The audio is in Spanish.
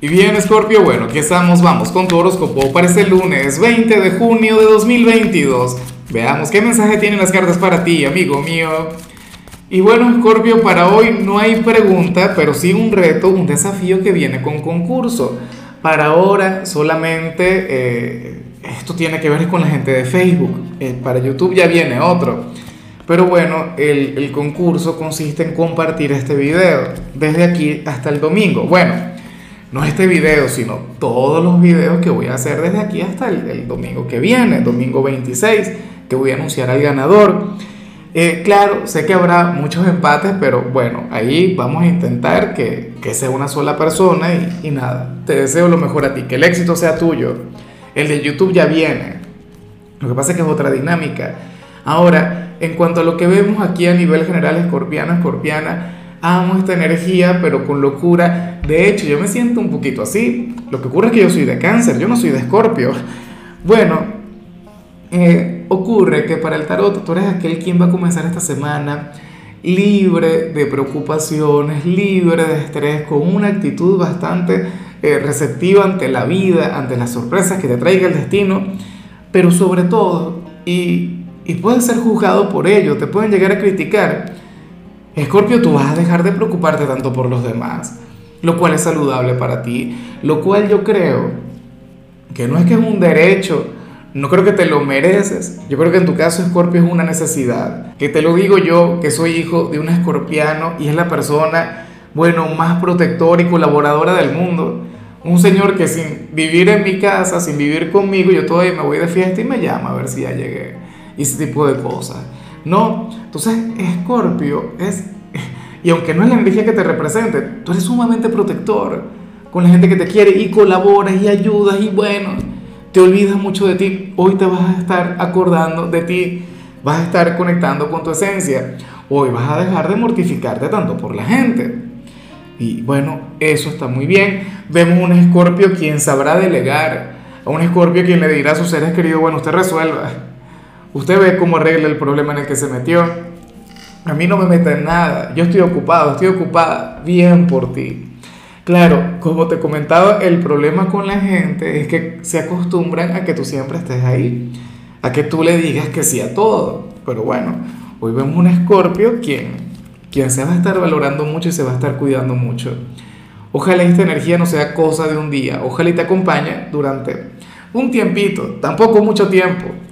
Y bien, Scorpio, bueno, aquí estamos, vamos con tu horóscopo para este lunes 20 de junio de 2022. Veamos qué mensaje tienen las cartas para ti, amigo mío. Y bueno, Scorpio, para hoy no hay pregunta, pero sí un reto, un desafío que viene con concurso. Para ahora solamente eh, esto tiene que ver con la gente de Facebook. Eh, para YouTube ya viene otro. Pero bueno, el, el concurso consiste en compartir este video desde aquí hasta el domingo. Bueno no este video, sino todos los videos que voy a hacer desde aquí hasta el, domingo que viene, domingo 26, que voy a anunciar al ganador. Eh, claro, sé que habrá muchos empates, pero bueno, ahí vamos a intentar que, que sea una sola persona y, nada, te deseo lo mejor a ti, que el éxito sea tuyo. El de YouTube ya viene. Lo que pasa es que es otra dinámica. Ahora, en cuanto a lo que vemos aquí a nivel general, escorpiano, escorpiana, amo esta energía, pero con locura. De hecho, yo me siento un poquito así. Lo que ocurre es que yo soy de cáncer, yo no soy de escorpio. Bueno, eh, ocurre que para el tarot tú eres aquel quien va a comenzar esta semana libre de preocupaciones, libre de estrés, con una actitud bastante eh, receptiva ante la vida, ante las sorpresas que te traiga el destino, pero sobre todo, y, y puedes ser juzgado por ello, te pueden llegar a criticar, Escorpio, tú vas a dejar de preocuparte tanto por los demás, lo cual es saludable para ti, lo cual yo creo que no es que es un derecho, no creo que te lo mereces, yo creo que en tu caso Escorpio es una necesidad, que te lo digo yo, que soy hijo de un escorpiano y es la persona, bueno, más protectora y colaboradora del mundo. Un señor que sin vivir en mi casa, sin vivir conmigo, yo todavía me voy de fiesta y me llama a ver si ya llegué. Y ese tipo de cosas. No, entonces Escorpio es, y aunque no es la energía que te represente, tú eres sumamente protector con la gente que te quiere y colaboras y ayudas y bueno, te olvidas mucho de ti. Hoy te vas a estar acordando de ti, vas a estar conectando con tu esencia. Hoy vas a dejar de mortificarte tanto por la gente. Y bueno, eso está muy bien. Vemos un escorpio quien sabrá delegar, a un escorpio quien le dirá a sus seres queridos, bueno, usted resuelva Usted ve cómo arregla el problema en el que se metió. A mí no me mete en nada. Yo estoy ocupado, estoy ocupada bien por ti. Claro, como te comentaba, el problema con la gente es que se acostumbran a que tú siempre estés ahí, a que tú le digas que sí a todo. Pero bueno, hoy vemos un escorpio quien, quien se va a estar valorando mucho y se va a estar cuidando mucho. Ojalá esta energía no sea cosa de un día, ojalá y te acompañe durante un tiempito, tampoco mucho tiempo,